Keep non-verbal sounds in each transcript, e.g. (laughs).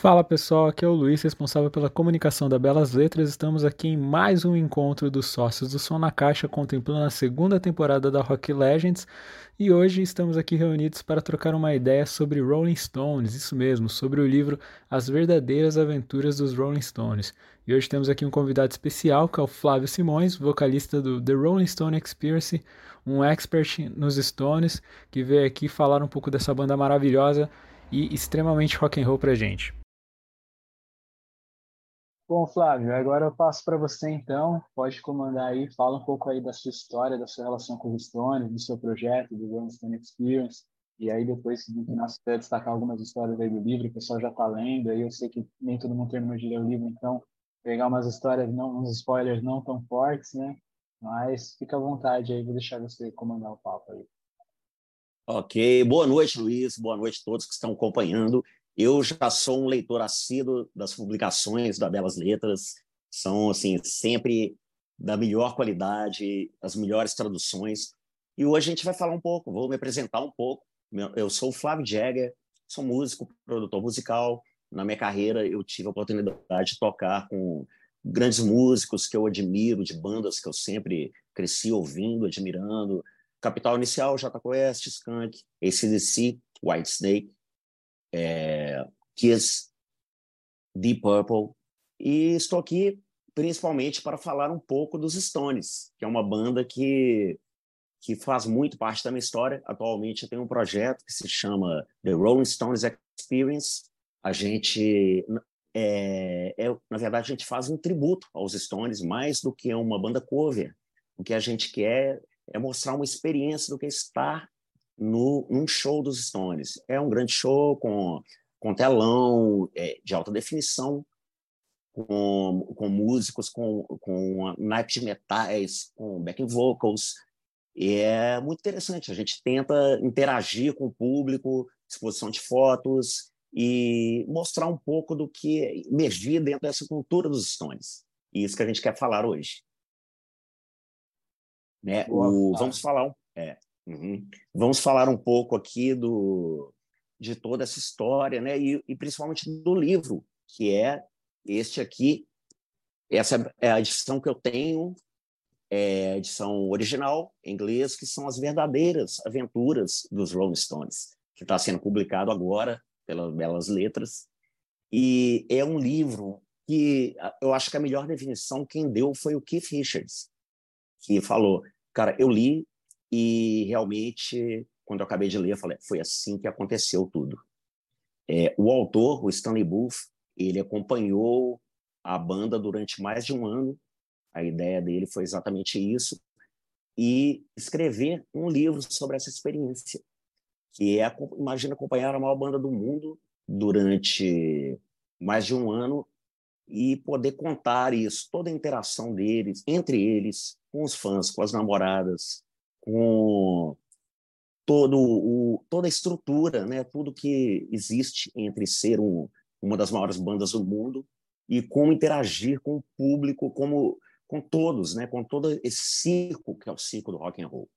Fala pessoal, aqui é o Luiz, responsável pela comunicação da Belas Letras. Estamos aqui em mais um encontro dos sócios do Som na Caixa, contemplando a segunda temporada da Rock Legends. E hoje estamos aqui reunidos para trocar uma ideia sobre Rolling Stones, isso mesmo, sobre o livro As Verdadeiras Aventuras dos Rolling Stones. E hoje temos aqui um convidado especial, que é o Flávio Simões, vocalista do The Rolling Stone Experience, um expert nos Stones, que veio aqui falar um pouco dessa banda maravilhosa e extremamente rock and roll pra gente. Bom, Flávio, agora eu passo para você então. Pode comandar aí, fala um pouco aí da sua história, da sua relação com os Stones, do seu projeto, do Rolling Stone Experience. E aí depois, final, você quer destacar algumas histórias aí do livro, o pessoal já está lendo. Aí eu sei que nem todo mundo terminou de ler o livro, então pegar umas histórias, não, uns spoilers não tão fortes, né? Mas fica à vontade aí, vou deixar você comandar o papo aí. Ok, boa noite, Luiz. Boa noite a todos que estão acompanhando. Eu já sou um leitor assíduo das publicações da Belas Letras, são assim sempre da melhor qualidade, as melhores traduções. E hoje a gente vai falar um pouco, vou me apresentar um pouco. Eu sou o Flávio Jagger, sou músico, produtor musical. Na minha carreira eu tive a oportunidade de tocar com grandes músicos que eu admiro, de bandas que eu sempre cresci ouvindo, admirando. Capital Inicial, Jota Quest, Skunk, ACDC, Whitesnake é, Kiss, Deep Purple, e estou aqui principalmente para falar um pouco dos Stones, que é uma banda que que faz muito parte da minha história. Atualmente eu tenho um projeto que se chama The Rolling Stones Experience. A gente é, é, na verdade a gente faz um tributo aos Stones mais do que uma banda cover. O que a gente quer é mostrar uma experiência do que é estar no, num show dos Stones. É um grande show com, com telão é, de alta definição, com, com músicos, com, com naipes de metais, com backing vocals. E é muito interessante. A gente tenta interagir com o público, exposição de fotos e mostrar um pouco do que emergir dentro dessa cultura dos Stones. E isso que a gente quer falar hoje. Né? O, vamos falar. É, Uhum. Vamos falar um pouco aqui do, de toda essa história, né? E, e, principalmente do livro, que é este aqui. Essa é a edição que eu tenho, é a edição original, em inglês, que são as verdadeiras aventuras dos Rolling Stones, que está sendo publicado agora pelas Belas Letras. E é um livro que eu acho que a melhor definição quem deu foi o Keith Richards, que falou, cara, eu li e realmente, quando eu acabei de ler, falei, foi assim que aconteceu tudo. É, o autor, o Stanley Booth, ele acompanhou a banda durante mais de um ano. A ideia dele foi exatamente isso e escrever um livro sobre essa experiência, que é, imagina acompanhar a maior banda do mundo durante mais de um ano e poder contar isso, toda a interação deles, entre eles, com os fãs, com as namoradas, com todo o, toda a estrutura, né, tudo que existe entre ser um, uma das maiores bandas do mundo e como interagir com o público, como com todos, né, com todo esse circo que é o circo do rock and roll.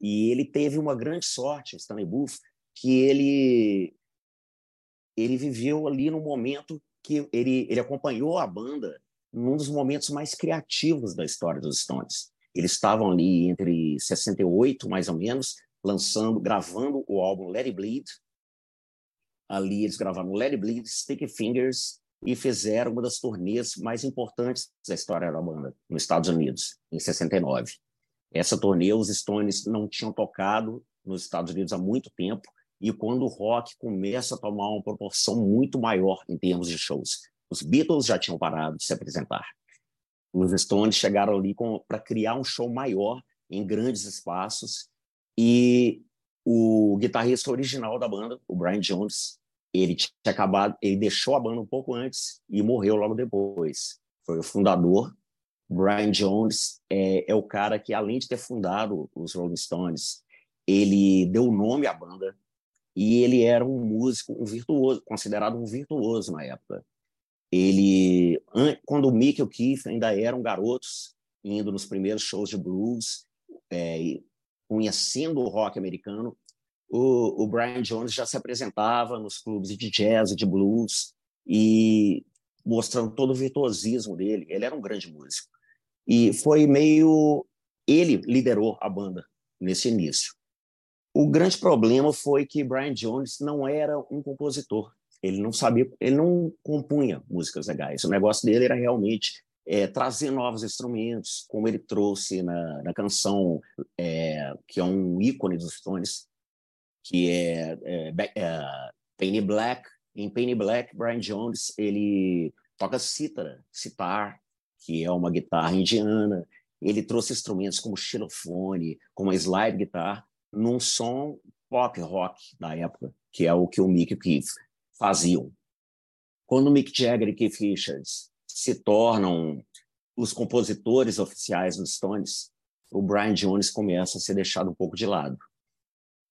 E ele teve uma grande sorte, Stanley Booth, que ele ele viveu ali no momento que ele ele acompanhou a banda num dos momentos mais criativos da história dos Stones. Eles estavam ali entre 68, mais ou menos, lançando, gravando o álbum Let It Bleed. Ali eles gravaram Let It Bleed, Sticky Fingers e fizeram uma das turnês mais importantes da história da banda nos Estados Unidos, em 69. Essa turnê os Stones não tinham tocado nos Estados Unidos há muito tempo e quando o rock começa a tomar uma proporção muito maior em termos de shows. Os Beatles já tinham parado de se apresentar. Os Stones chegaram ali para criar um show maior em grandes espaços e o guitarrista original da banda, o Brian Jones, ele tinha acabado, ele deixou a banda um pouco antes e morreu logo depois. Foi o fundador. Brian Jones é, é o cara que, além de ter fundado os Rolling Stones, ele deu o nome à banda e ele era um músico, um virtuoso, considerado um virtuoso na época. Ele, quando o Mick e o Keith ainda eram garotos, indo nos primeiros shows de blues, é, conhecendo o rock americano, o, o, Brian Jones já se apresentava nos clubes de jazz e de blues e mostrando todo o virtuosismo dele. Ele era um grande músico. E foi meio. Ele liderou a banda nesse início. O grande problema foi que Brian Jones não era um compositor. Ele não sabia, ele não compunha músicas legais. O negócio dele era realmente é, trazer novos instrumentos, como ele trouxe na, na canção é, que é um ícone dos Stones, que é, é, é Penny Black. Em Penny Black, Brian Jones ele toca cítara, citar, que é uma guitarra indiana. Ele trouxe instrumentos como xilofone, como a slide guitar, num som pop rock da época, que é o que o Mick e Keith faziam. Quando o Mick Jagger e Keith Richards se tornam os compositores oficiais dos Stones, o Brian Jones começa a ser deixado um pouco de lado.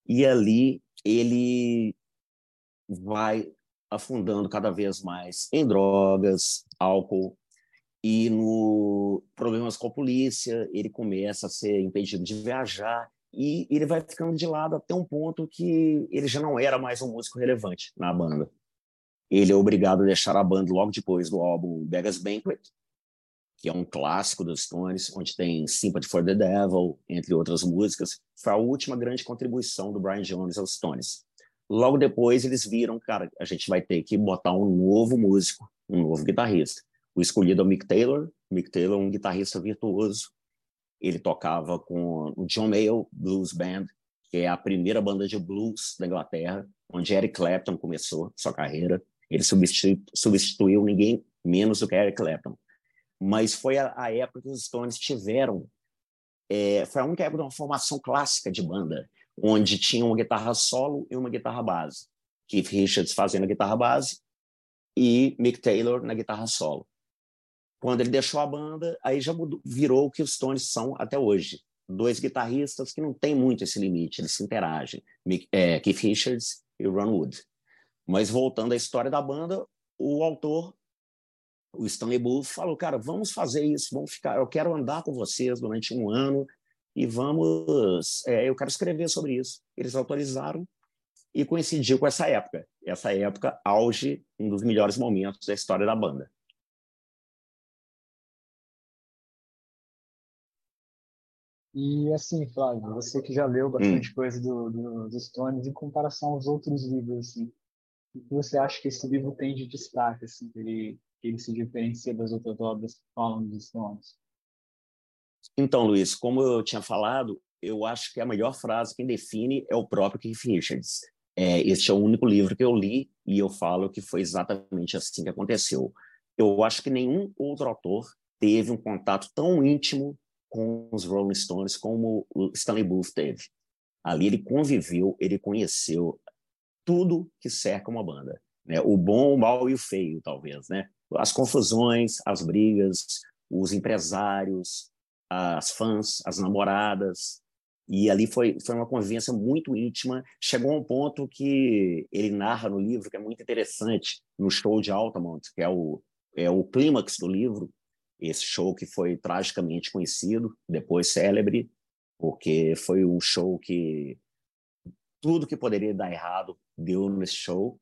E ali ele vai afundando cada vez mais em drogas, álcool e no problemas com a polícia, ele começa a ser impedido de viajar e ele vai ficando de lado até um ponto que ele já não era mais um músico relevante na banda. Ele é obrigado a deixar a banda logo depois do álbum Vegas Banquet, que é um clássico dos Stones, onde tem Sympathy for the Devil, entre outras músicas. Foi a última grande contribuição do Brian Jones aos Stones. Logo depois, eles viram, cara, a gente vai ter que botar um novo músico, um novo guitarrista. O escolhido é o Mick Taylor. Mick Taylor é um guitarrista virtuoso. Ele tocava com o John Mayall Blues Band, que é a primeira banda de blues da Inglaterra, onde Eric Clapton começou sua carreira. Ele substitu substituiu ninguém menos do que Eric Clapton. Mas foi a, a época que os Stones tiveram. É, foi a única época de uma formação clássica de banda onde tinha uma guitarra solo e uma guitarra base. Keith Richards fazendo a guitarra base e Mick Taylor na guitarra solo. Quando ele deixou a banda, aí já mudou, virou o que os Stones são até hoje. Dois guitarristas que não tem muito esse limite, eles se interagem. Mick, é, Keith Richards e Ron Wood. Mas voltando à história da banda, o autor, o Stanley Booth, falou, cara, vamos fazer isso, vamos ficar, eu quero andar com vocês durante um ano, e vamos. É, eu quero escrever sobre isso. Eles autorizaram e coincidiu com essa época. Essa época, auge, um dos melhores momentos da história da banda. E assim, Flávio, você que já leu bastante hum. coisa do, do, dos Stones, em comparação aos outros livros, assim, o que você acha que esse livro tem de destaque, assim, que ele, que ele se diferencia das outras obras que falam dos Stones? Então, Luiz, como eu tinha falado, eu acho que a melhor frase que define é o próprio Keith Richards. É, este é o único livro que eu li e eu falo que foi exatamente assim que aconteceu. Eu acho que nenhum outro autor teve um contato tão íntimo com os Rolling Stones como o Stanley Booth teve. Ali ele conviveu, ele conheceu tudo que cerca uma banda, né? O bom, o mal e o feio, talvez, né? As confusões, as brigas, os empresários, as fãs, as namoradas, e ali foi, foi uma convivência muito íntima. Chegou a um ponto que ele narra no livro, que é muito interessante, no show de Altamont, que é o, é o clímax do livro, esse show que foi tragicamente conhecido, depois célebre, porque foi um show que tudo que poderia dar errado deu nesse show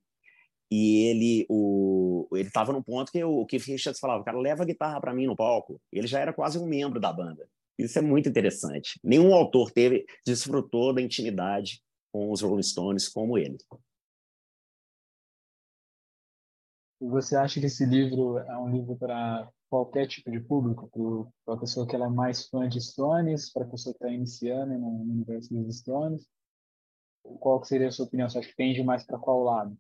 e ele o ele estava num ponto que o Keith Richards falava, cara, leva a guitarra para mim no palco. Ele já era quase um membro da banda. Isso é muito interessante. Nenhum autor teve desfrutou da intimidade com os Rolling Stones como ele. Você acha que esse livro é um livro para qualquer tipo de público? Para a pessoa que ela é mais fã de Stones, para a pessoa que está iniciando no universo dos Stones? Qual seria a sua opinião? Você acha que tende mais para qual lado?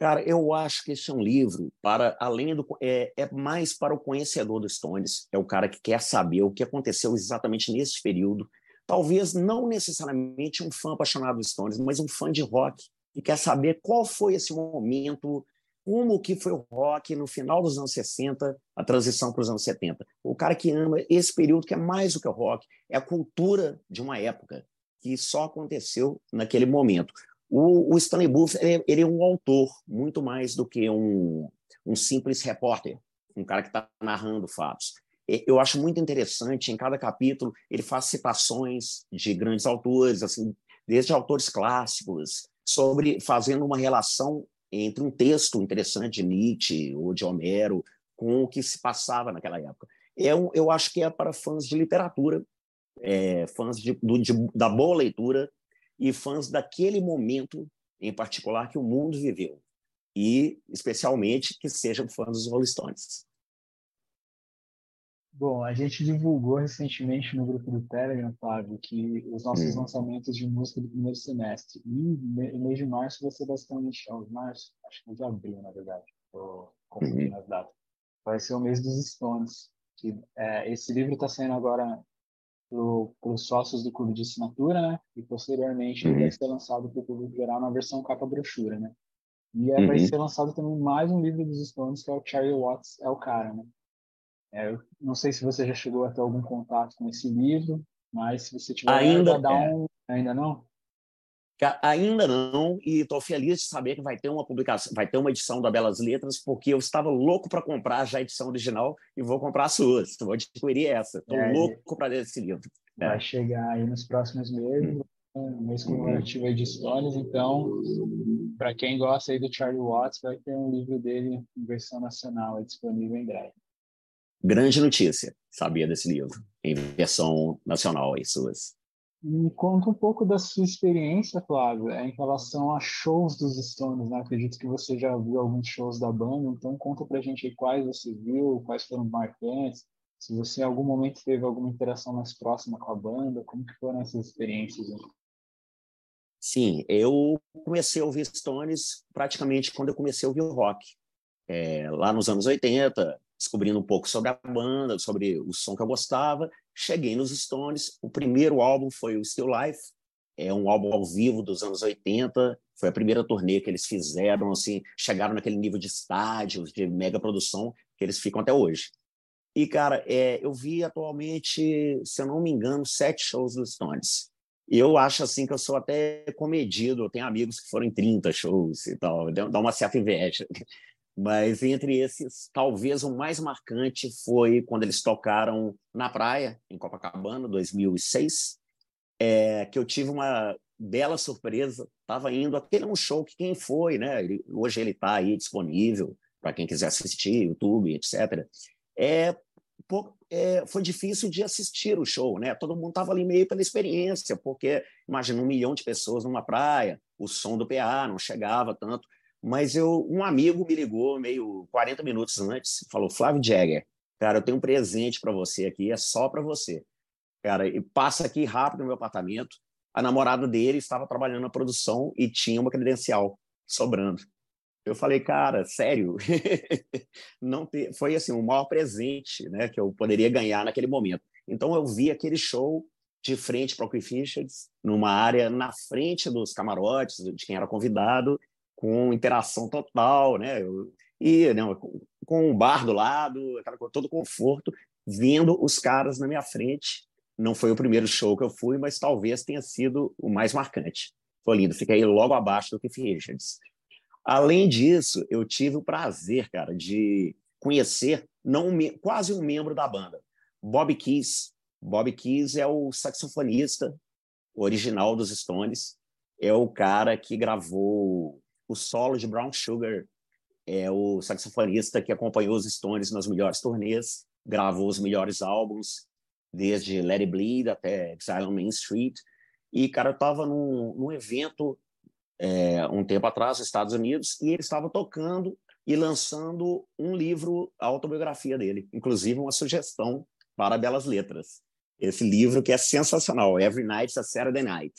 Cara, eu acho que esse é um livro para além do é, é, mais para o conhecedor dos Stones, é o cara que quer saber o que aconteceu exatamente nesse período. Talvez não necessariamente um fã apaixonado dos Stones, mas um fã de rock que quer saber qual foi esse momento, como que foi o rock no final dos anos 60, a transição para os anos 70. O cara que ama esse período que é mais do que o rock, é a cultura de uma época que só aconteceu naquele momento. O, o Stanley Booth ele, ele, é um autor muito mais do que um, um simples repórter, um cara que está narrando fatos. Eu acho muito interessante, em cada capítulo, ele faz citações de grandes autores, assim, desde autores clássicos, sobre fazendo uma relação entre um texto interessante de Nietzsche ou de Homero com o que se passava naquela época. Eu, eu acho que é para fãs de literatura, é, fãs de, do, de, da boa leitura e fãs daquele momento em particular que o mundo viveu. E, especialmente, que sejam fãs dos Rolling Stones. Bom, a gente divulgou recentemente no grupo do Telegram, Flávio, que os nossos hum. lançamentos de música do primeiro semestre. E no mês de março vai ser basicamente. Oh, março? Acho que é de abril, na verdade. Estou confundindo uhum. as datas. Vai ser o mês dos Stones. Que, é, esse livro está saindo agora para os sócios do clube de assinatura, né? E posteriormente uhum. vai ser lançado para o público geral na versão capa brochura, né? E é, uhum. vai ser lançado também mais um livro dos Stones, que é o Charlie Watts é o cara, né? É, eu não sei se você já chegou a ter algum contato com esse livro, mas se você tiver ainda dar é. um... ainda não. Ainda não, e estou feliz de saber que vai ter uma publicação, vai ter uma edição da Belas Letras, porque eu estava louco para comprar já a edição original e vou comprar as suas. Vou adquirir essa. Estou é, louco para ler esse livro. É. Vai chegar aí nos próximos meses, hum. um mês comemorativo aí de histórias. Então, para quem gosta aí do Charlie Watts, vai ter um livro dele em versão nacional disponível em breve. Grande notícia, sabia desse livro, em versão nacional aí, suas. Me conta um pouco da sua experiência, Flávio, em relação a shows dos Stones, né? Acredito que você já viu alguns shows da banda, então conta pra gente aí quais você viu, quais foram marcantes, se você em algum momento teve alguma interação mais próxima com a banda, como que foram essas experiências? Sim, eu comecei a ouvir Stones praticamente quando eu comecei a ouvir rock. É, lá nos anos 80, descobrindo um pouco sobre a banda, sobre o som que eu gostava. Cheguei nos Stones. O primeiro álbum foi o Still Life, é um álbum ao vivo dos anos 80. Foi a primeira turnê que eles fizeram, assim, chegaram naquele nível de estádios, de mega produção, que eles ficam até hoje. E, cara, é, eu vi atualmente, se eu não me engano, sete shows dos Stones. Eu acho, assim, que eu sou até comedido. Eu tenho amigos que foram em 30 shows e tal. Dá uma certa inveja. Mas entre esses, talvez o mais marcante foi quando eles tocaram na praia, em Copacabana, 2006, é, que eu tive uma bela surpresa. Estava indo, aquele é um show que quem foi, né? Ele, hoje ele está aí disponível para quem quiser assistir, YouTube, etc. É, pô, é, foi difícil de assistir o show, né? Todo mundo estava ali meio pela experiência, porque imagina um milhão de pessoas numa praia, o som do PA não chegava tanto. Mas eu, um amigo me ligou meio 40 minutos antes, falou: Flávio Jagger, cara, eu tenho um presente para você aqui, é só para você. Cara, e passa aqui rápido no meu apartamento. A namorada dele estava trabalhando na produção e tinha uma credencial sobrando. Eu falei, cara, sério? (laughs) não te... Foi assim, o maior presente né, que eu poderia ganhar naquele momento. Então eu vi aquele show de frente para o Cliff Richards, numa área na frente dos camarotes, de quem era convidado, com interação total, né? E né, com o bar do lado, aquela coisa, todo conforto, vendo os caras na minha frente. Não foi o primeiro show que eu fui, mas talvez tenha sido o mais marcante. Foi lindo, fiquei logo abaixo do Keith Richards. Além disso, eu tive o prazer, cara, de conhecer não quase um membro da banda, Bob Keys. Bob Keys é o saxofonista original dos Stones, é o cara que gravou o solo de Brown Sugar, é o saxofonista que acompanhou os Stones nas melhores turnês, gravou os melhores álbuns, desde Let It Bleed até Exile on Main Street. E, cara, eu estava num, num evento é, um tempo atrás, nos Estados Unidos, e ele estava tocando e lançando um livro, a autobiografia dele, inclusive uma sugestão para Belas Letras. Esse livro que é sensacional, Every Night's a Saturday Night.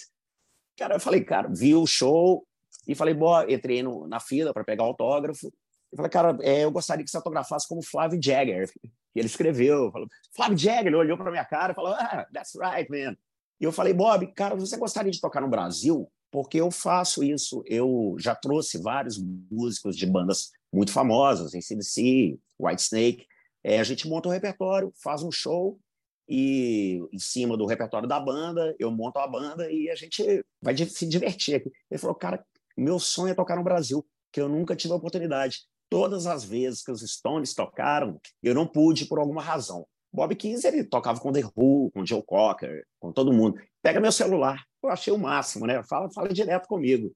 Cara, eu falei, cara, vi o show, e falei, boa, entrei no, na fila para pegar autógrafo. E falei, cara, é, eu gostaria que você autografasse como Flávio Jagger. E ele escreveu, falou, Flávio Jagger, ele olhou para minha cara e falou, ah, that's right, man. E eu falei, Bob, cara, você gostaria de tocar no Brasil? Porque eu faço isso. Eu já trouxe vários músicos de bandas muito famosas, em CDC, White Snake. É, a gente monta um repertório, faz um show e em cima do repertório da banda, eu monto a banda e a gente vai se divertir aqui. Ele falou, cara, meu sonho é tocar no Brasil, que eu nunca tive a oportunidade. Todas as vezes que os Stones tocaram, eu não pude por alguma razão. Bob Keys, ele tocava com The Who, com Joe Cocker, com todo mundo. Pega meu celular. Eu achei o máximo, né? Fala, fala direto comigo.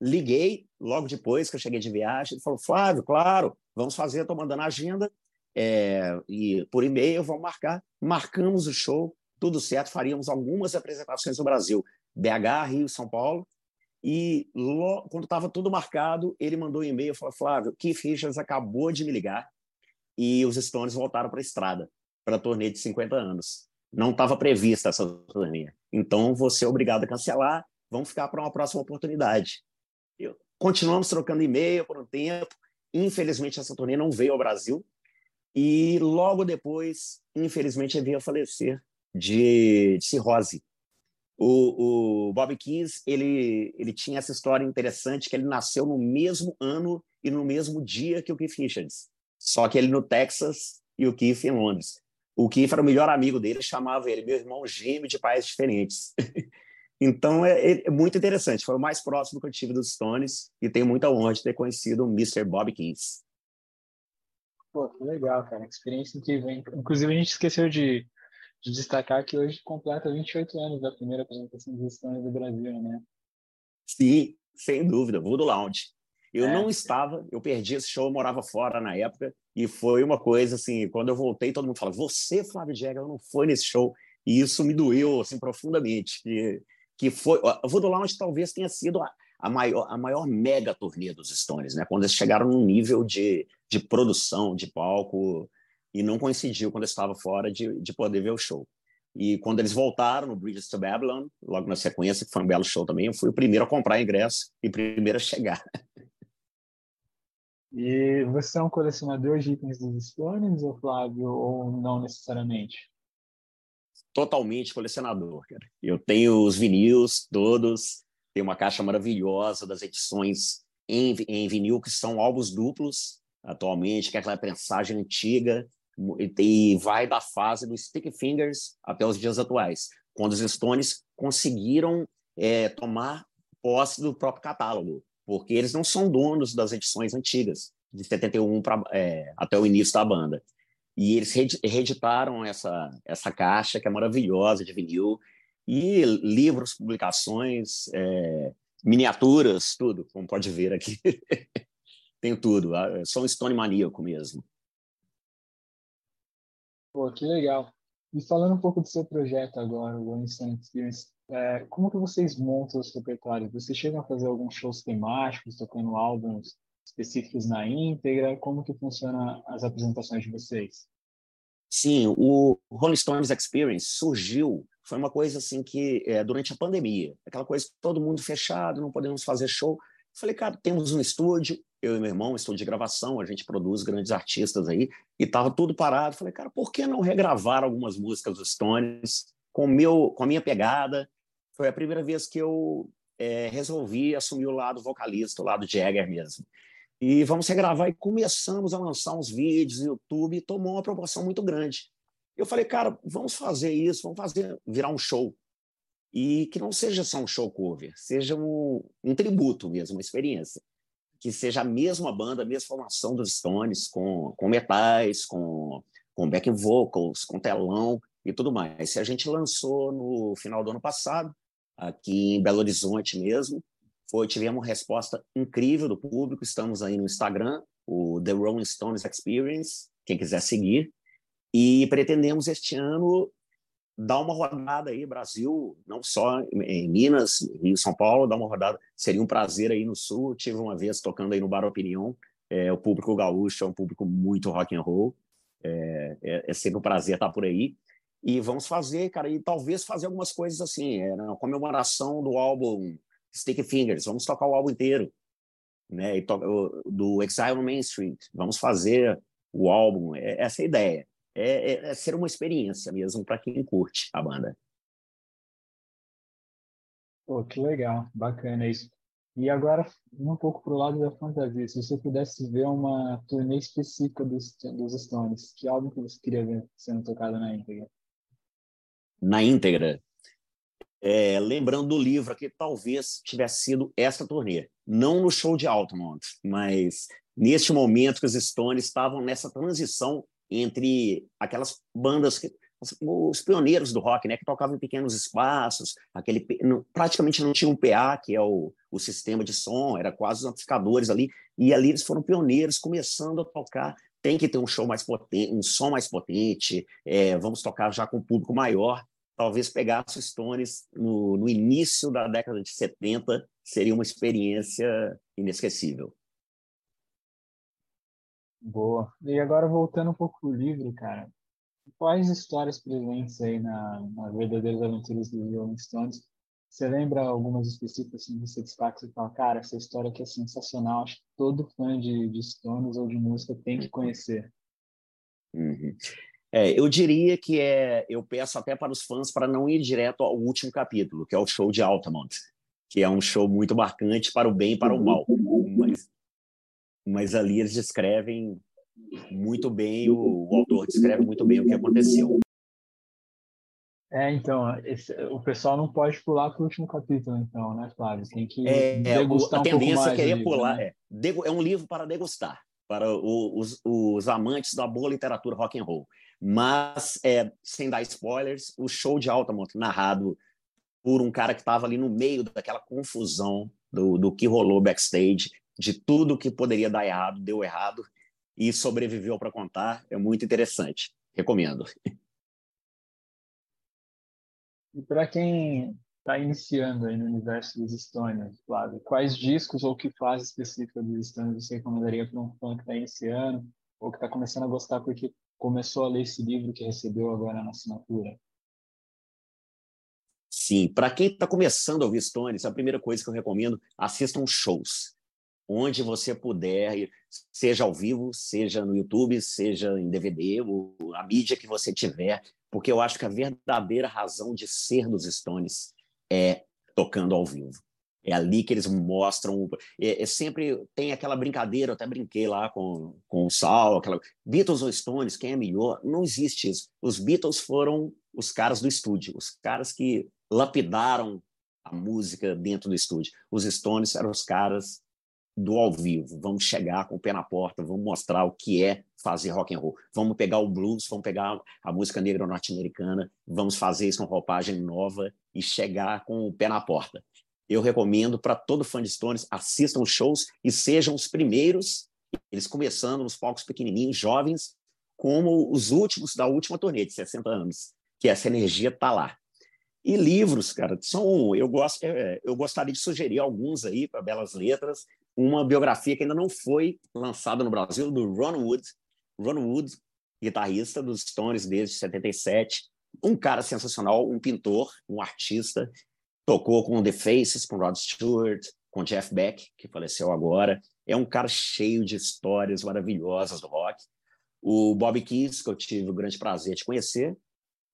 liguei logo depois que eu cheguei de viagem. Ele falou: Flávio, claro, vamos fazer. Estou mandando a agenda é, e por e-mail vamos marcar. Marcamos o show, tudo certo. Faríamos algumas apresentações no Brasil, BH, Rio, São Paulo. E logo, quando estava tudo marcado, ele mandou um e-mail e falou: Flávio, Keith Richards acabou de me ligar e os Stones voltaram para a estrada para a turnê de 50 anos. Não estava prevista essa turnê. Então, você é obrigado a cancelar. Vamos ficar para uma próxima oportunidade. Eu, continuamos trocando e-mail por um tempo. Infelizmente, essa turnê não veio ao Brasil. E logo depois, infelizmente, ele veio a falecer de, de cirrose. O, o Bob Keys, ele, ele tinha essa história interessante que ele nasceu no mesmo ano e no mesmo dia que o Keith Richards. Só que ele no Texas e o Keith em Londres. O Keith era o melhor amigo dele, chamava ele meu irmão gêmeo de pais diferentes. (laughs) então é, é, é, muito interessante. Foi o mais próximo que eu tive dos Stones e tenho muita honra de ter conhecido o Mr. Bob Keys. Pô, que legal, cara. Experiência incrível. Inclusive, a gente esqueceu de, de destacar que hoje completa 28 anos da primeira apresentação dos Stones do Brasil, né? Sim, sem dúvida. Voodoo Lounge. Eu é. não estava, eu perdi esse show, eu morava fora na época, e foi uma coisa assim, quando eu voltei, todo mundo fala, você, Flávio Jagger, não foi nesse show, e isso me doeu assim profundamente, que, que foi, o Voodoo Lounge talvez tenha sido a, a, maior, a maior mega turnê dos Stones, né? Quando eles chegaram num nível de, de produção, de palco, e não coincidiu quando eu estava fora de, de poder ver o show. E quando eles voltaram no Bridges to Babylon, logo na sequência, que foi um belo show também, eu fui o primeiro a comprar ingresso e primeiro a chegar. (laughs) E você é um colecionador de itens dos Stones, ou Flávio, ou não necessariamente? Totalmente colecionador, cara. Eu tenho os vinis todos, tenho uma caixa maravilhosa das edições em, em vinil, que são álbuns duplos, atualmente, que é aquela prensagem antiga, e vai da fase do Sticky Fingers até os dias atuais, quando os Stones conseguiram é, tomar posse do próprio catálogo porque eles não são donos das edições antigas, de 71 pra, é, até o início da banda. E eles reeditaram essa, essa caixa, que é maravilhosa, de vinil, e livros, publicações, é, miniaturas, tudo, como pode ver aqui. (laughs) Tem tudo. Ah, sou um Stone maníaco mesmo. Pô, que legal. E falando um pouco do seu projeto agora, o One Experience, é, como que vocês montam os repertórios? Vocês chegam a fazer alguns shows temáticos, tocando álbuns específicos na íntegra? Como que funciona as apresentações de vocês? Sim, o Rolling Stones Experience surgiu, foi uma coisa assim que, é, durante a pandemia, aquela coisa, todo mundo fechado, não podemos fazer show. Falei, cara, temos um estúdio, eu e meu irmão, estúdio de gravação, a gente produz grandes artistas aí, e estava tudo parado. Falei, cara, por que não regravar algumas músicas dos Stones com, meu, com a minha pegada? foi a primeira vez que eu é, resolvi assumir o lado vocalista, o lado Jagger mesmo. E vamos regravar e começamos a lançar uns vídeos no YouTube e tomou uma proporção muito grande. Eu falei, cara, vamos fazer isso, vamos fazer virar um show. E que não seja só um show cover, seja um, um tributo mesmo, uma experiência. Que seja a mesma banda, a mesma formação dos Stones, com, com metais, com, com backing vocals, com telão e tudo mais. E a gente lançou no final do ano passado, aqui em Belo Horizonte mesmo. Foi, tivemos uma resposta incrível do público. Estamos aí no Instagram, o The Rolling Stones Experience, quem quiser seguir. E pretendemos este ano dar uma rodada aí, Brasil, não só em Minas, Rio, São Paulo, dar uma rodada. Seria um prazer aí no Sul. Tive uma vez tocando aí no Bar Opinião. É, o público gaúcho é um público muito rock and roll. É, é, é sempre um prazer estar por aí. E vamos fazer, cara, e talvez fazer algumas coisas assim, é, na comemoração do álbum Sticky Fingers, vamos tocar o álbum inteiro, né? Do Exile on Main Street, vamos fazer o álbum, é, essa é a ideia. É, é, é ser uma experiência mesmo para quem curte a banda. Pô, que legal, bacana isso. E agora, um pouco para o lado da fantasia, se você pudesse ver uma turnê específica dos, dos Stones, que álbum que você queria ver sendo tocado na íntegra? na íntegra. É, lembrando do livro que talvez tivesse sido essa turnê, não no show de Altamont, mas neste momento que os Stones estavam nessa transição entre aquelas bandas que os pioneiros do rock, né, que tocavam em pequenos espaços, aquele praticamente não tinha um PA, que é o, o sistema de som, era quase os amplificadores ali, e ali eles foram pioneiros, começando a tocar. Tem que ter um show mais potente, um som mais potente, é, vamos tocar já com um público maior. Talvez pegar os Stones no, no início da década de 70 seria uma experiência inesquecível. Boa. E agora voltando um pouco para o livro, cara, quais histórias presentes aí na, na Verdadeiras Aventuras do Rolling Stones? Você lembra algumas específicas assim, que você destaca e fala, cara, essa história aqui é sensacional, acho que todo fã de, de Stones ou de música tem que conhecer. Uhum. É, eu diria que é, eu peço até para os fãs para não ir direto ao último capítulo, que é o show de Altamont, que é um show muito marcante para o bem e para o mal. Mas, (laughs) mas ali eles descrevem muito bem, o, o autor descreve muito bem o que aconteceu. É, então, esse, o pessoal não pode pular para o último capítulo, então, né, Flávio? Tem que é, degustar a um pouco mais. A tendência é pular. Né? É, é um livro para degustar, para o, os, os amantes da boa literatura rock and roll. Mas, é, sem dar spoilers, o show de Altamont, narrado por um cara que estava ali no meio daquela confusão do, do que rolou backstage, de tudo que poderia dar errado, deu errado, e sobreviveu para contar. É muito interessante. Recomendo. E para quem está iniciando aí no universo dos Stones, Flávio, quais discos ou que fase específica dos Stones você recomendaria para um fã que está iniciando ou que está começando a gostar porque começou a ler esse livro que recebeu agora na assinatura? Sim, para quem está começando a ouvir Stones, a primeira coisa que eu recomendo, assistam shows onde você puder, seja ao vivo, seja no YouTube, seja em DVD, ou a mídia que você tiver, porque eu acho que a verdadeira razão de ser dos Stones é tocando ao vivo. É ali que eles mostram. É, é, sempre tem aquela brincadeira, eu até brinquei lá com, com o Sal, aquela. Beatles ou Stones, quem é melhor? Não existe isso. Os Beatles foram os caras do estúdio, os caras que lapidaram a música dentro do estúdio. Os Stones eram os caras do ao vivo. Vamos chegar com o pé na porta, vamos mostrar o que é fazer rock and roll. Vamos pegar o blues, vamos pegar a música negra norte-americana, vamos fazer isso com roupagem nova e chegar com o pé na porta. Eu recomendo para todo fã de Stones, assistam os shows e sejam os primeiros, eles começando nos palcos pequenininhos, jovens, como os últimos da última turnê de 60 anos, que essa energia está lá. E livros, cara, são. Eu, gosto, é, eu gostaria de sugerir alguns aí para Belas Letras. Uma biografia que ainda não foi lançada no Brasil, do Ron Wood. Ron Wood, guitarrista dos Stones desde 77. Um cara sensacional, um pintor, um artista. Tocou com The Faces, com Rod Stewart, com Jeff Beck, que faleceu agora. É um cara cheio de histórias maravilhosas do rock. O Bob Keys, que eu tive o grande prazer de conhecer,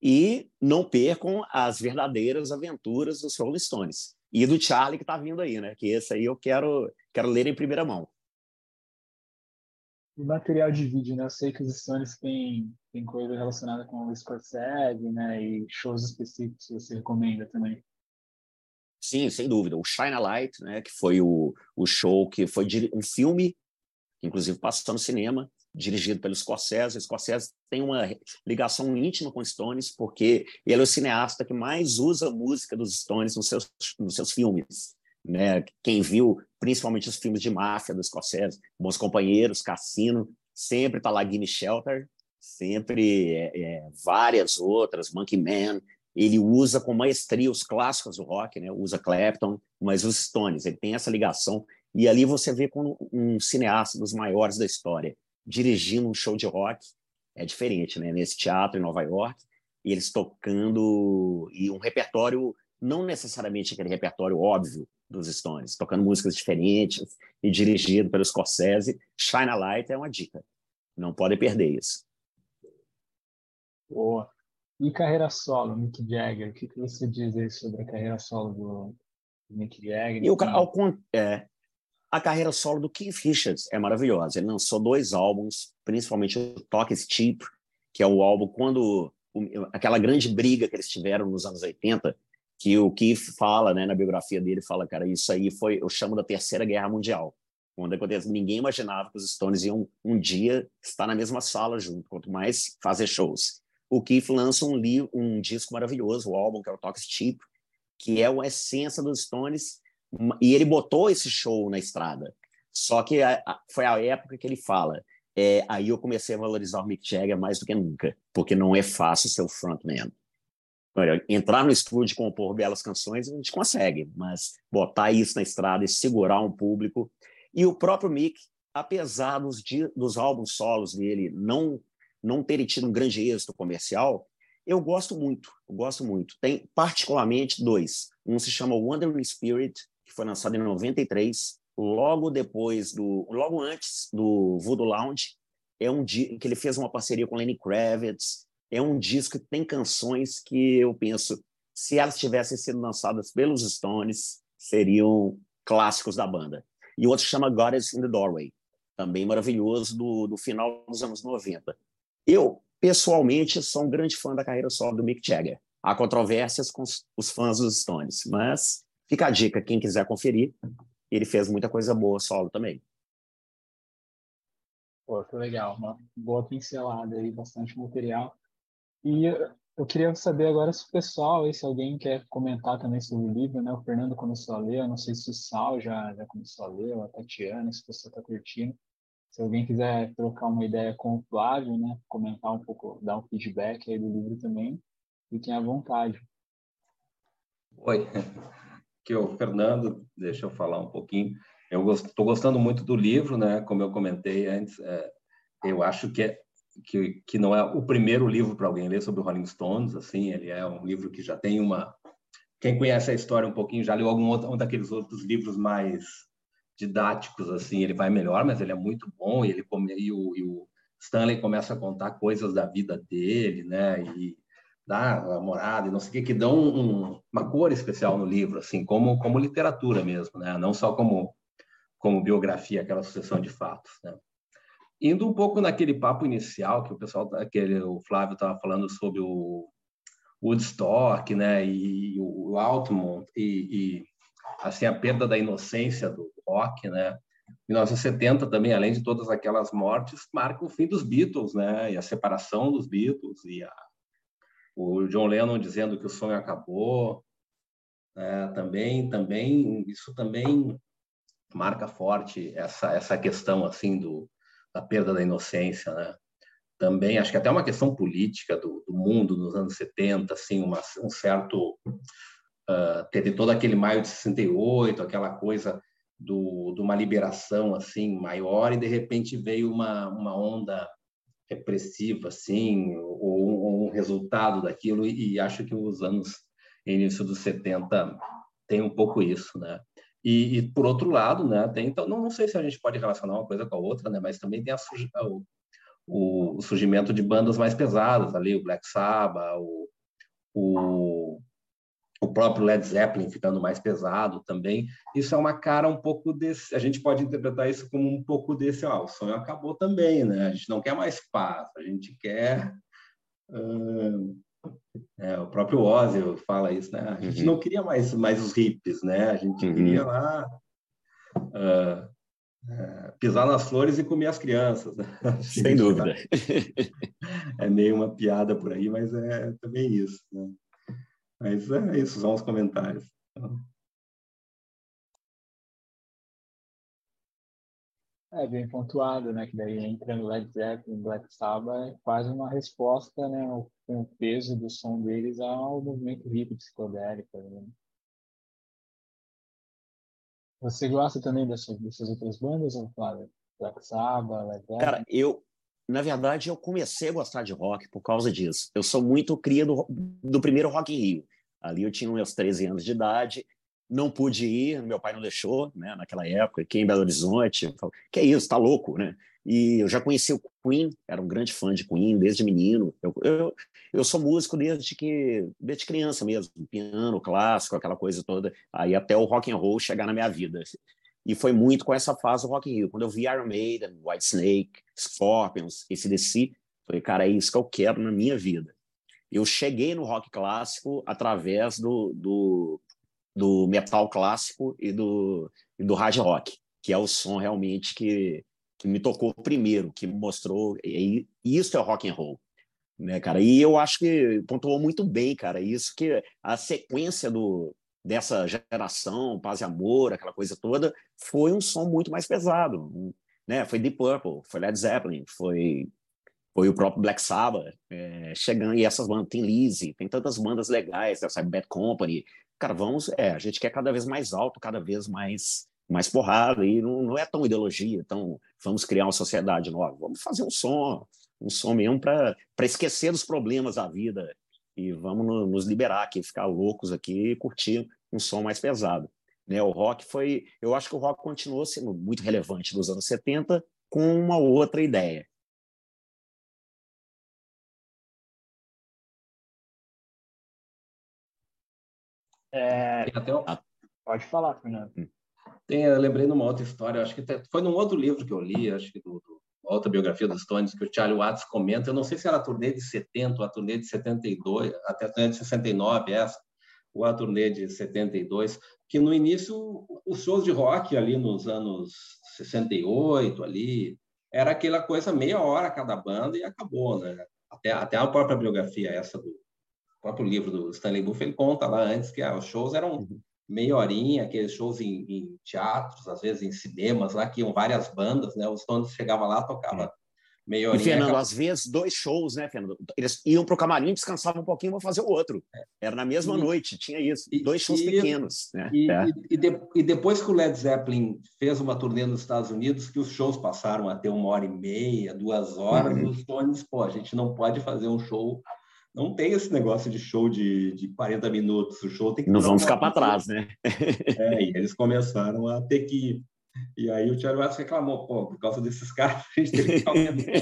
e não percam as verdadeiras aventuras dos Rolling Stones. E do Charlie que está vindo aí, né? Que esse aí eu quero, quero ler em primeira mão. E material de vídeo, né? Eu sei que os Stones têm, têm coisa relacionada com o Scorsese, né? E shows específicos que você recomenda também. Sim, sem dúvida. O Shine a Light, né? Que foi o, o show que foi um filme, inclusive passou no cinema, dirigido pelo Scorsese. O Scorsese tem uma ligação íntima com Stones, porque ele é o cineasta que mais usa música dos Stones nos seus, nos seus filmes. Né? Quem viu, principalmente os filmes de máfia do Scorsese, Bons Companheiros, Cassino, sempre está lá Gimme Shelter, sempre é, é, várias outras, Monkey Man. Ele usa com maestria os clássicos do rock, né? usa Clapton, mas os Stones. Ele tem essa ligação. E ali você vê com um cineasta dos maiores da história dirigindo um show de rock é diferente, né? Nesse teatro em Nova York, e eles tocando e um repertório não necessariamente aquele repertório óbvio dos Stones, tocando músicas diferentes e dirigido pelo Scorsese. Shine a Light é uma dica. Não pode perder isso. Boa. E carreira solo, Mick Jagger, o que, que você diz aí sobre a carreira solo do Mick Jagger? Eu, ao, é, a carreira solo do Keith Richards é maravilhosa. Ele lançou dois álbuns, principalmente o Talk is Cheap, que é o álbum quando aquela grande briga que eles tiveram nos anos 80, que o Keith fala, né, na biografia dele, fala, cara, isso aí foi, eu chamo da Terceira Guerra Mundial. Quando acontece, ninguém imaginava que os Stones iam um dia estar na mesma sala junto, quanto mais fazer shows. o Keith lança um, um disco maravilhoso, o álbum que é o Toxic Cheap, que é a essência dos Stones, e ele botou esse show na estrada. Só que a, a, foi a época que ele fala, é, aí eu comecei a valorizar o Mick Jagger mais do que nunca, porque não é fácil ser o frontman. Entrar no estúdio e compor belas canções, a gente consegue, mas botar isso na estrada e segurar um público. E o próprio Mick, apesar dos, dos álbuns solos dele não, não terem tido um grande êxito comercial, eu gosto muito, eu gosto muito. Tem particularmente dois. Um se chama Wandering Spirit, que foi lançado em 93, logo depois do, logo antes do Voodoo Lounge, é um que ele fez uma parceria com Lenny Kravitz. É um disco que tem canções que eu penso, se elas tivessem sido lançadas pelos Stones, seriam clássicos da banda. E outro chama Goddess in the Doorway, também maravilhoso, do, do final dos anos 90. Eu, pessoalmente, sou um grande fã da carreira solo do Mick Jagger. Há controvérsias com os fãs dos Stones, mas fica a dica, quem quiser conferir, ele fez muita coisa boa solo também. Pô, que legal, uma boa pincelada aí, bastante material. E eu queria saber agora se o pessoal, se alguém quer comentar também sobre o livro, né? O Fernando começou a ler, eu não sei se o Sal já, já começou a ler, ou a Tatiana, se você está curtindo. Se alguém quiser trocar uma ideia com o Flávio, né? Comentar um pouco, dar um feedback aí do livro também, fiquem à vontade. Oi, que o Fernando, deixa eu falar um pouquinho. Eu estou gostando muito do livro, né? Como eu comentei antes, é, eu acho que, é, que, que não é o primeiro livro para alguém ler sobre o Rolling Stones, assim, ele é um livro que já tem uma... Quem conhece a história um pouquinho já leu algum outro, um daqueles outros livros mais didáticos, assim, ele vai melhor, mas ele é muito bom, e, ele, e, o, e o Stanley começa a contar coisas da vida dele, né? E, da namorada e não sei o que, que dão um, uma cor especial no livro, assim, como, como literatura mesmo, né? Não só como, como biografia, aquela sucessão de fatos, né? Indo um pouco naquele papo inicial que o pessoal, aquele, o Flávio estava falando sobre o Woodstock, né, e o Altamont e, e, assim a perda da inocência do rock, né? 1970 também, além de todas aquelas mortes, marca o fim dos Beatles, né? E a separação dos Beatles e a o John Lennon dizendo que o sonho acabou, é, também, também isso também marca forte essa essa questão assim do da perda da inocência, né? Também acho que até uma questão política do, do mundo nos anos 70, assim, uma, um certo uh, teve todo aquele maio de 68, aquela coisa do, de uma liberação assim maior e de repente veio uma uma onda repressiva, assim, ou, ou um resultado daquilo, e, e, acho que os anos início dos 70 tem um pouco isso, né? E, e, por outro lado, né, tem então não, não sei se a gente pode relacionar uma coisa com a outra, né, mas também tem a, o, o, surgimento de bandas mais pesadas ali, o Black Sabbath, o, o o próprio Led Zeppelin ficando mais pesado também. Isso é uma cara um pouco desse. A gente pode interpretar isso como um pouco desse. Ó, o sonho acabou também, né? A gente não quer mais paz, a gente quer. Uh, é, o próprio Ozzy fala isso, né? A gente uhum. não queria mais, mais os hippies, né? A gente uhum. queria lá uh, uh, pisar nas flores e comer as crianças. Né? (laughs) Sem dúvida. É meio uma piada por aí, mas é também isso. Né? Mas é isso, são os comentários. É bem pontuado, né? Que daí entra no Led Zeppelin, Black Sabbath, é quase uma resposta, né? Com o peso do som deles ao movimento hippie psicodélico. Né? Você gosta também dessas, dessas outras bandas, Flávio? Black Sabbath, Led Zeppelin? Cara, eu, na verdade, eu comecei a gostar de rock por causa disso. Eu sou muito cria do, do primeiro Rock in Rio. Ali eu tinha meus 13 anos de idade, não pude ir, meu pai não deixou, né, naquela época, aqui em Belo Horizonte. Falou, que é isso, tá louco, né? E eu já conheci o Queen, era um grande fã de Queen desde menino. Eu, eu, eu sou músico desde que desde criança mesmo, piano clássico, aquela coisa toda. Aí até o rock and roll chegar na minha vida. E foi muito com essa fase do Rock in Rio. Quando eu vi Iron Maiden, White Snake, Scorpions, esse DC, falei, cara, é isso que eu quero na minha vida. Eu cheguei no rock clássico através do, do, do metal clássico e do, e do hard rock, que é o som realmente que, que me tocou primeiro, que me mostrou. E isso é rock and roll. né, cara? E eu acho que pontuou muito bem, cara, isso que a sequência do, dessa geração, Paz e Amor, aquela coisa toda, foi um som muito mais pesado, né? Foi Deep Purple, foi Led Zeppelin, foi foi o próprio Black Sabbath é, chegando e essas bandas tem Lizzy, tem tantas bandas legais, sabe Bad Company, cara, vamos, é, a gente quer cada vez mais alto, cada vez mais mais porrada e não, não é tão ideologia, então vamos criar uma sociedade nova, vamos fazer um som um som mesmo para esquecer dos problemas da vida e vamos no, nos liberar aqui, ficar loucos aqui e curtir um som mais pesado. Né? O rock foi, eu acho que o rock continuou sendo muito relevante nos anos 70 com uma outra ideia. É... Ah. Pode falar, Fernando. Hum. Tem, eu lembrei de uma outra história, acho que foi num outro livro que eu li, acho que do, do outra biografia dos Stones que o Charlie Watts comenta, eu não sei se era a turnê de 70 ou a turnê de 72, até a turnê de 69 essa, ou a turnê de 72, que no início os shows de rock ali nos anos 68 ali, era aquela coisa meia hora cada banda e acabou, né? Até, até a própria biografia essa do próprio livro do Stanley Buff, ele conta lá antes que ah, os shows eram uhum meia horinha, aqueles shows em, em, teatros, às vezes em cinemas, lá que iam várias bandas, né? Os Stones chegava lá, tocava meia horinha. E, Fernando, às vezes dois shows, né, Fernando? Eles iam para o camarim, descansavam um pouquinho, vão fazer o outro. É. Era na mesma e, noite, tinha isso. E, dois shows pequenos, né? É. E, de, e, depois que o Led Zeppelin fez uma turnê nos Estados Unidos, que os shows passaram a ter uma hora e meia, duas horas, uhum. os Stones, pô, a gente não pode fazer um show não tem esse negócio de show de, de 40 minutos. O show tem que. Não vamos ficar para trás, né? é, e eles começaram a ter que. E aí o Thiago Watts reclamou, pô, por causa desses (laughs) caras, a gente teve que aumentar.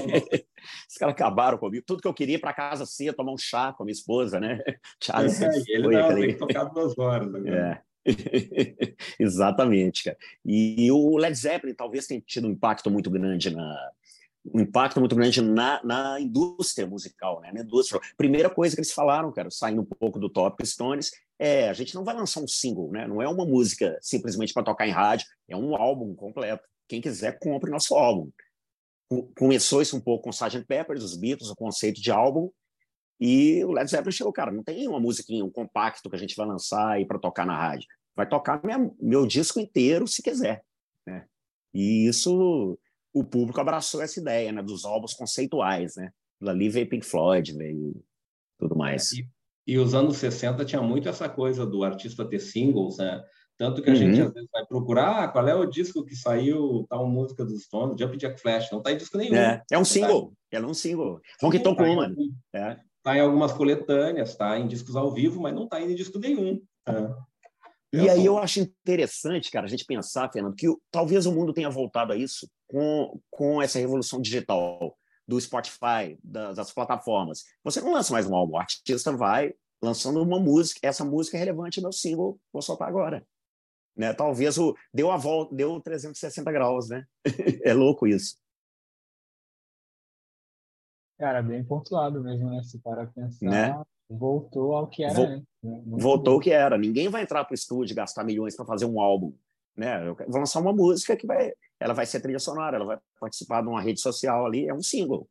Os caras acabaram comigo. Tudo que eu queria para casa cedo, tomar um chá com a minha esposa, né? (laughs) Charles, é, ele não, aquele... tem que tocar duas horas agora. É. (laughs) Exatamente, cara. E o Led Zeppelin talvez tenha tido um impacto muito grande na, um impacto muito grande na, na indústria musical, né? Na indústria. Primeira coisa que eles falaram, cara, saindo um pouco do tópico Stones, é a gente não vai lançar um single, né? Não é uma música simplesmente para tocar em rádio, é um álbum completo. Quem quiser, compre nosso álbum. Começou isso um pouco com Sgt. Pepper, os Beatles, o conceito de álbum, e o Led Zeppelin chegou, cara, não tem uma musiquinha, um compacto que a gente vai lançar aí para tocar na rádio. Vai tocar minha, meu disco inteiro se quiser, né? E isso o público abraçou essa ideia, né, dos álbuns conceituais, né? Ali veio Pink Floyd, veio tudo mais. E, e os anos 60 tinha muito essa coisa do artista ter singles, né? Tanto que a uhum. gente às vezes vai procurar ah, qual é o disco que saiu tal música dos Stones, Jump Jack Flash, não tá em disco nenhum. É, é um single, tá... é um single. Honky Tonk Woman. É. Tá em algumas coletâneas, tá em discos ao vivo, mas não tá em disco nenhum. E aí eu acho interessante, cara, a gente pensar, Fernando, que talvez o mundo tenha voltado a isso com, com essa revolução digital do Spotify, das, das, plataformas. Você não lança mais um álbum, o artista vai lançando uma música, essa música é relevante, meu single, vou soltar agora. Né? Talvez o deu a volta, deu 360 graus, né? (laughs) é louco isso. Cara, bem pontuado mesmo, né? Se para pensar, né? voltou ao que era Vol antes. Né? Voltou ao que era. Ninguém vai entrar para o estúdio e gastar milhões para fazer um álbum. Né? Eu vou lançar uma música que vai, ela vai ser trilha sonora, ela vai participar de uma rede social ali, é um single.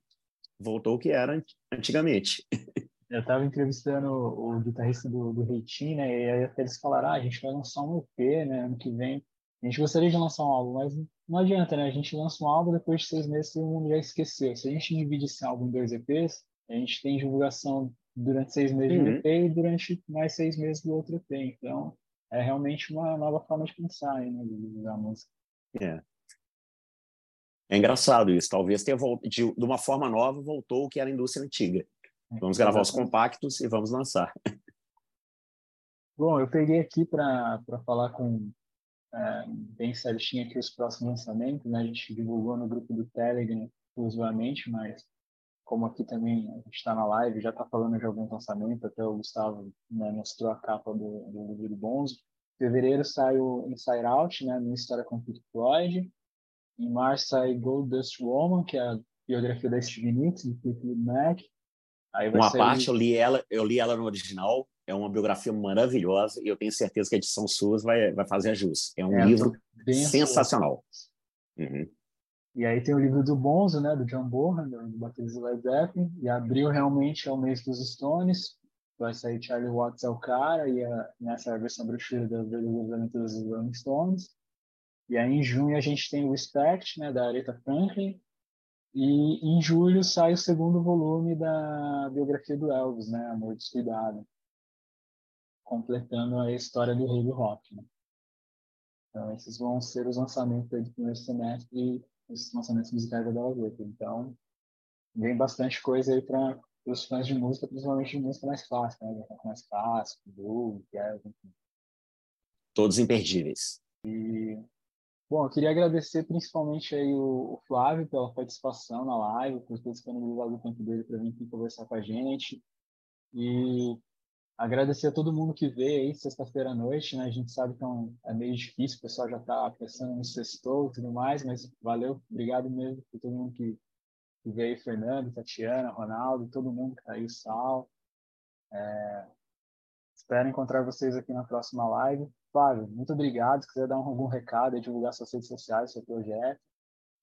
Voltou o que era antigamente. (laughs) Eu estava entrevistando o, guitarrista do, do Reitinho, né? E aí eles falaram: ah, a gente vai lançar um EP, né? Ano que vem. A gente gostaria de lançar um álbum, mas não adianta, né? A gente lança um álbum, depois de seis meses todo mundo já esqueceu. Se a gente divide esse álbum em dois EPs, a gente tem divulgação durante seis meses uhum. do EP e durante mais seis meses do outro EP. Então, é realmente uma nova forma de pensar aí, né, de usar a música. É. É engraçado isso. Talvez tenha voltado, de, de uma forma nova, voltou o que era a indústria antiga. É, vamos gravar os compactos e vamos lançar. Bom, eu peguei aqui para falar com é, bem certinho aqui os próximos lançamentos. Né? A gente divulgou no grupo do Telegram exclusivamente, mas como aqui também a gente está na live, já está falando de alguns lançamentos, até o Gustavo né, mostrou a capa do, do livro do Bonzo. Em fevereiro sai o Inside Out, né, minha história com Pink Floyd. Em março sai Gold Dust Woman, que é a biografia da Stevie Nicks, do Fleetwood Mac. Aí Uma sair... parte, eu li, ela, eu li ela no original, é uma biografia maravilhosa e eu tenho certeza que a edição SUS vai, vai fazer a jus. É um é, livro sensacional. Uhum. E aí tem o livro do Bonzo, né, do John Bonham, do baterista Led Zeppelin, e abril realmente é o mês dos Stones, vai sair Charlie Watts é o cara, e a, nessa versão brochura das verdadeiras aventuras dos Rolling Stones. E aí em junho a gente tem o Respect, né, da Aretha Franklin, e em julho sai o segundo volume da biografia do Elvis, né, Amor Descuidado, completando a história do rei do rock. Né? Então esses vão ser os lançamentos do primeiro semestre esses lançamentos musicais da Bela Letra. Então, vem bastante coisa aí para os fãs de música, principalmente de música mais clássica, né? Mais clássico, blues, jazz, enfim. Todos imperdíveis. E, bom, eu queria agradecer principalmente aí o, o Flávio pela participação na live, por ter disponibilizado o tempo dele para vir aqui conversar com a gente. E Agradecer a todo mundo que veio aí sexta-feira à noite, né? A gente sabe que é, um, é meio difícil, o pessoal já está pensando no sextou e tudo mais, mas valeu, obrigado mesmo por todo mundo que, que veio, Fernando, Tatiana, Ronaldo, todo mundo que está aí, Sal. É... Espero encontrar vocês aqui na próxima live. Flávio, muito obrigado. Se quiser dar algum recado, divulgar suas redes sociais, seu projeto,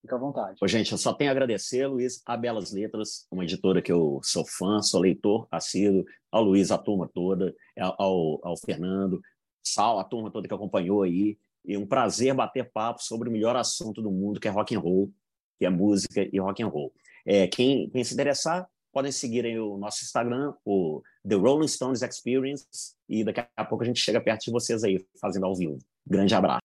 Fica à vontade. Ô, gente, eu só tenho a agradecer, Luiz, a Belas Letras, uma editora que eu sou fã, sou leitor assíduo, ao Luiz, a turma toda, ao, ao Fernando, Sal, a turma toda que acompanhou aí. E um prazer bater papo sobre o melhor assunto do mundo, que é rock and roll, que é música e rock and roll. É, quem, quem se interessar, podem seguir aí o nosso Instagram, o The Rolling Stones Experience, e daqui a pouco a gente chega perto de vocês aí, fazendo ao vivo. Grande abraço.